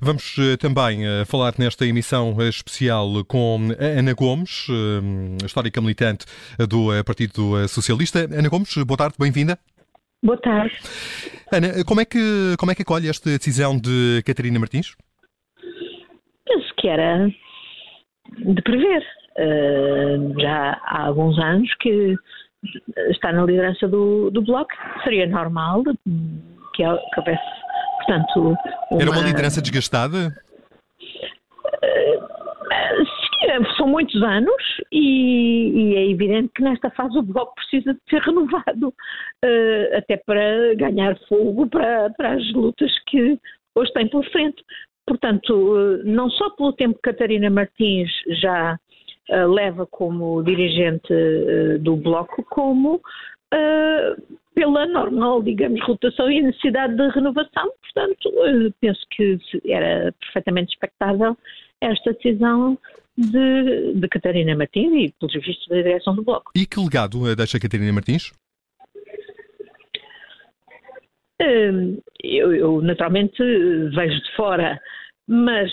Vamos uh, também uh, falar nesta emissão especial com Ana Gomes, histórica militante do Partido Socialista. Ana Gomes, boa tarde, bem-vinda. Boa tarde. Ana, como é que, como é que acolhe esta decisão de Catarina Martins? Penso que era de prever. Uh, já há alguns anos que está na liderança do, do Bloco, seria normal que, que houvesse, portanto... Uma... Era uma liderança desgastada? Uh, sim, são muitos anos e, e, é evidente que nesta fase o Bloco precisa de ser renovado, uh, até para ganhar fogo para, para as lutas que hoje tem pela frente. Portanto, não só pelo tempo que Catarina Martins já leva como dirigente do Bloco, como uh, pela normal, digamos, rotação e necessidade de renovação. Portanto, penso que era perfeitamente expectável esta decisão de, de Catarina Martins e, pelos vistos, da direção do Bloco. E que legado deixa Catarina Martins? Eu, eu, naturalmente vejo de fora, mas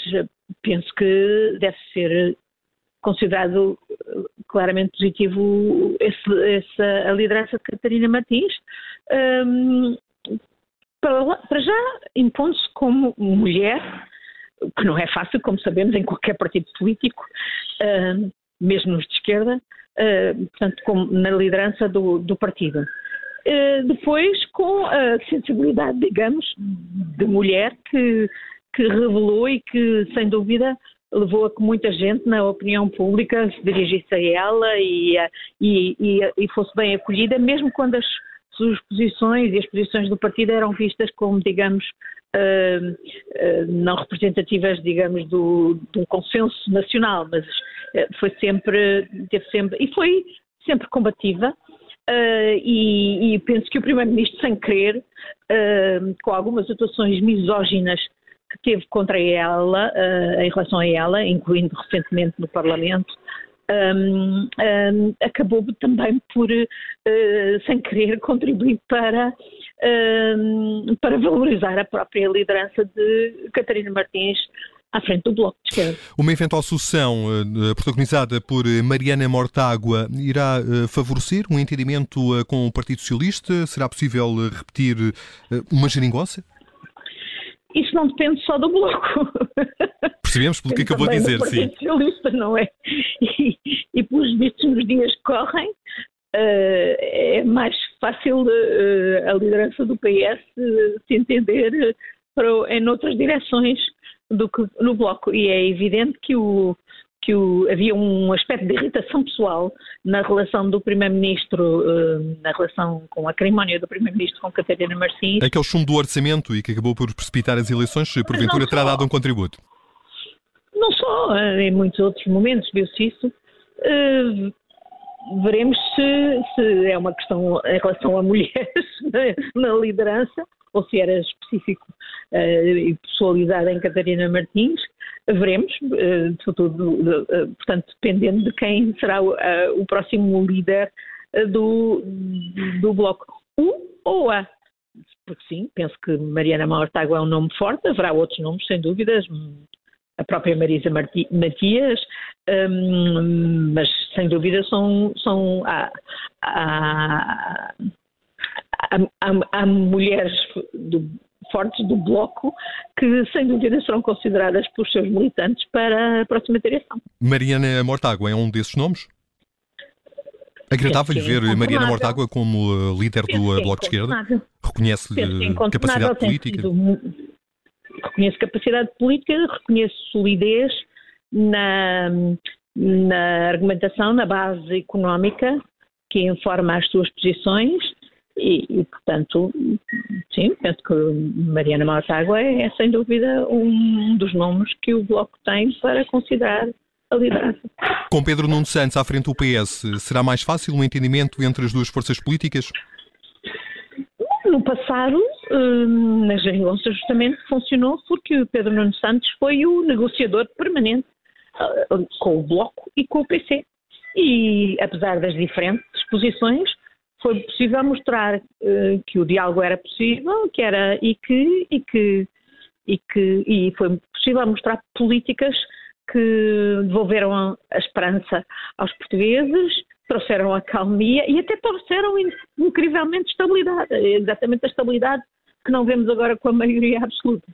penso que deve ser considerado claramente positivo esse, essa, a liderança de Catarina Martins. Um, para, para, já impondo-se como mulher, que não é fácil, como sabemos, em qualquer partido político, um, mesmo nos de esquerda, uh, portanto, como na liderança do, do partido. Uh, depois, com a sensibilidade, digamos, de mulher que, que revelou e que, sem dúvida, levou a que muita gente na opinião pública se dirigisse a ela e, e, e, e fosse bem acolhida, mesmo quando as suas posições e as posições do partido eram vistas como, digamos, uh, uh, não representativas, digamos, do, um consenso nacional, mas uh, foi sempre, teve sempre, e foi sempre combativa, e, e, penso que o Primeiro-Ministro, sem querer, com algumas atuações misóginas que teve contra ela, uh, em relação a ela, incluindo recentemente no Parlamento, um, um, acabou também por, uh, sem querer, contribuir para, um, para valorizar a própria liderança de Catarina Martins à frente do Bloco de Esquerda. Uma eventual sucessão uh, protagonizada por Mariana Mortágua irá uh, favorecer um entendimento com o Partido Socialista? Será possível repetir uma geringonça? Isso não depende só do Bloco. Percebemos pelo que acabou de dizer, sim. Socialista, não é? E, e pelos vistos nos dias que correm, uh, é mais fácil uh, a liderança do PS uh, se entender para, em outras direções do que no Bloco. E é evidente que o, que o, havia um aspecto de irritação pessoal na relação do Primeiro-Ministro, uh, na relação com a cerimónia do Primeiro-Ministro com Catarina Martins. Aquele chumbo do orçamento e que acabou por precipitar as eleições, porventura terá dado um contributo? Não só, em muitos outros momentos viu-se isso. Uh, veremos se, se, é uma questão em relação a mulheres na, na liderança ou se era específico uh, e pessoalizado em Catarina Martins, veremos, uh, uh, portanto, dependendo de quem será o, o próximo líder do, do Bloco. O ou a. Porque sim, penso que Mariana Mortágua é um nome forte, haverá outros nomes, sem dúvidas, a própria Marisa Marti, Matias, um, mas sem dúvida são, são há, há, há, há mulheres do, fortes do Bloco que, sem dúvida, serão consideradas pelos seus militantes para a próxima direção. Mariana Mortágua é um desses nomes? Agradável-lhe ver Mariana Mortágua como uh, líder do uh, Bloco de Esquerda? Reconhece-lhe capacidade política? Reconheço capacidade política, reconheço solidez na, na argumentação, na base económica que informa as suas posições e, e, portanto, sim, penso que Mariana Mortágua é, é, sem dúvida um dos nomes que o Bloco tem para considerar a liderança. Com Pedro Nuno Santos à frente do PS, será mais fácil o um entendimento entre as duas forças políticas? No passado, hum, nas geringonças justamente funcionou porque o Pedro Nuno Santos foi o negociador permanente hum, com o Bloco e com o PC. E apesar das diferentes posições, foi possível mostrar uh, que o diálogo era possível, que era e que e que e que e foi possível mostrar políticas que devolveram a esperança aos portugueses, trouxeram a calmia e até trouxeram incrivelmente estabilidade, exatamente a estabilidade que não vemos agora com a maioria absoluta.